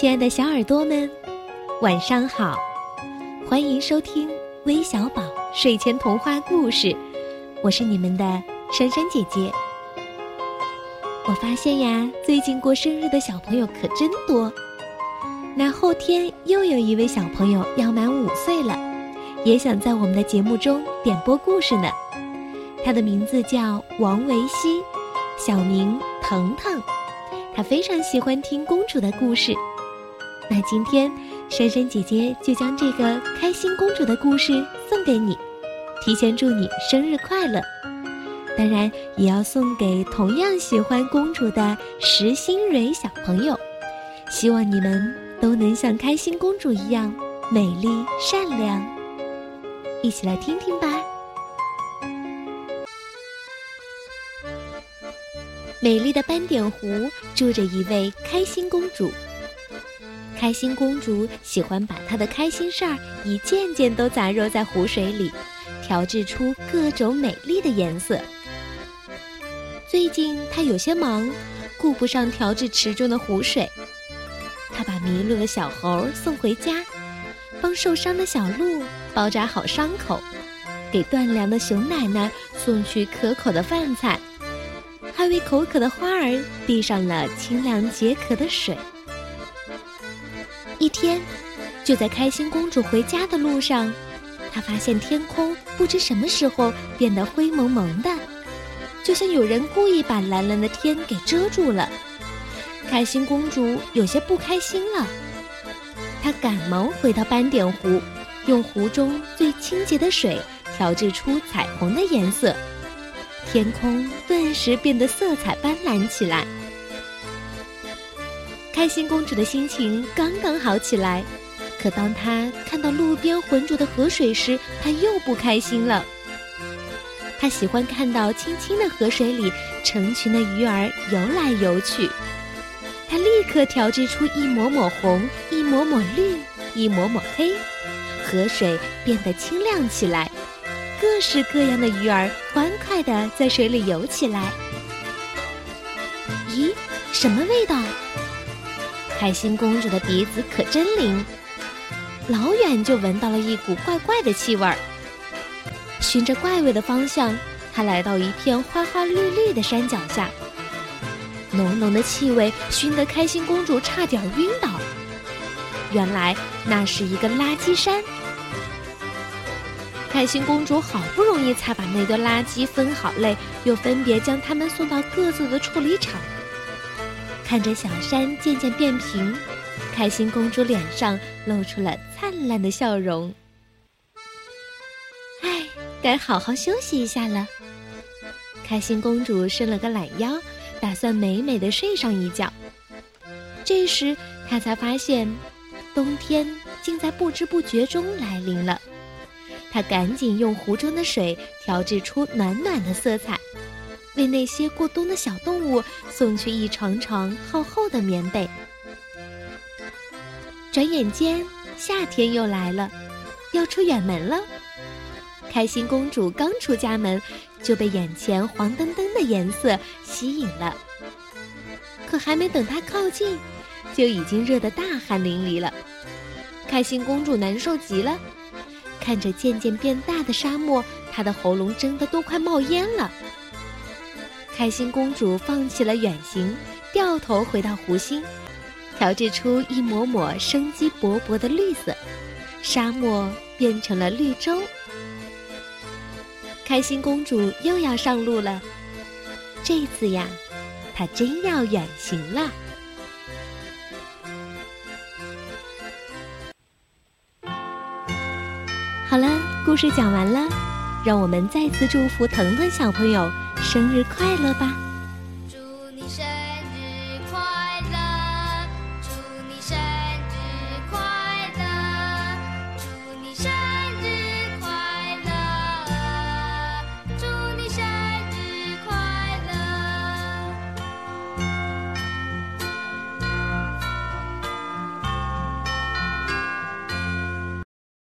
亲爱的小耳朵们，晚上好！欢迎收听微小宝睡前童话故事，我是你们的珊珊姐姐。我发现呀，最近过生日的小朋友可真多。那后天又有一位小朋友要满五岁了，也想在我们的节目中点播故事呢。他的名字叫王维熙，小名腾腾。他非常喜欢听公主的故事。那今天，珊珊姐姐就将这个开心公主的故事送给你，提前祝你生日快乐！当然，也要送给同样喜欢公主的石新蕊小朋友，希望你们都能像开心公主一样美丽善良。一起来听听吧。美丽的斑点湖住着一位开心公主。开心公主喜欢把她的开心事儿一件件都杂糅在湖水里，调制出各种美丽的颜色。最近她有些忙，顾不上调制池中的湖水。她把迷路的小猴送回家，帮受伤的小鹿包扎好伤口，给断粮的熊奶奶送去可口的饭菜，还为口渴的花儿递上了清凉解渴的水。天，就在开心公主回家的路上，她发现天空不知什么时候变得灰蒙蒙的，就像有人故意把蓝蓝的天给遮住了。开心公主有些不开心了，她赶忙回到斑点湖，用湖中最清洁的水调制出彩虹的颜色，天空顿时变得色彩斑斓起来。开心公主的心情刚刚好起来，可当她看到路边浑浊的河水时，她又不开心了。她喜欢看到清清的河水里成群的鱼儿游来游去，她立刻调制出一抹抹红，一抹抹绿，一抹抹黑，河水变得清亮起来，各式各样的鱼儿欢快地在水里游起来。咦，什么味道？开心公主的鼻子可真灵，老远就闻到了一股怪怪的气味儿。循着怪味的方向，她来到一片花花绿绿的山脚下。浓浓的气味熏得开心公主差点晕倒。原来那是一个垃圾山。开心公主好不容易才把那堆垃圾分好类，又分别将它们送到各自的处理厂。看着小山渐渐变平，开心公主脸上露出了灿烂的笑容。唉，该好好休息一下了。开心公主伸了个懒腰，打算美美的睡上一觉。这时，她才发现，冬天竟在不知不觉中来临了。她赶紧用湖中的水调制出暖暖的色彩。为那些过冬的小动物送去一床床厚厚的棉被。转眼间，夏天又来了，要出远门了。开心公主刚出家门，就被眼前黄澄澄的颜色吸引了。可还没等她靠近，就已经热得大汗淋漓了。开心公主难受极了，看着渐渐变大的沙漠，她的喉咙真的都快冒烟了。开心公主放弃了远行，掉头回到湖心，调制出一抹抹生机勃勃的绿色，沙漠变成了绿洲。开心公主又要上路了，这次呀，她真要远行了。好了，故事讲完了，让我们再次祝福腾腾小朋友。生日快乐吧！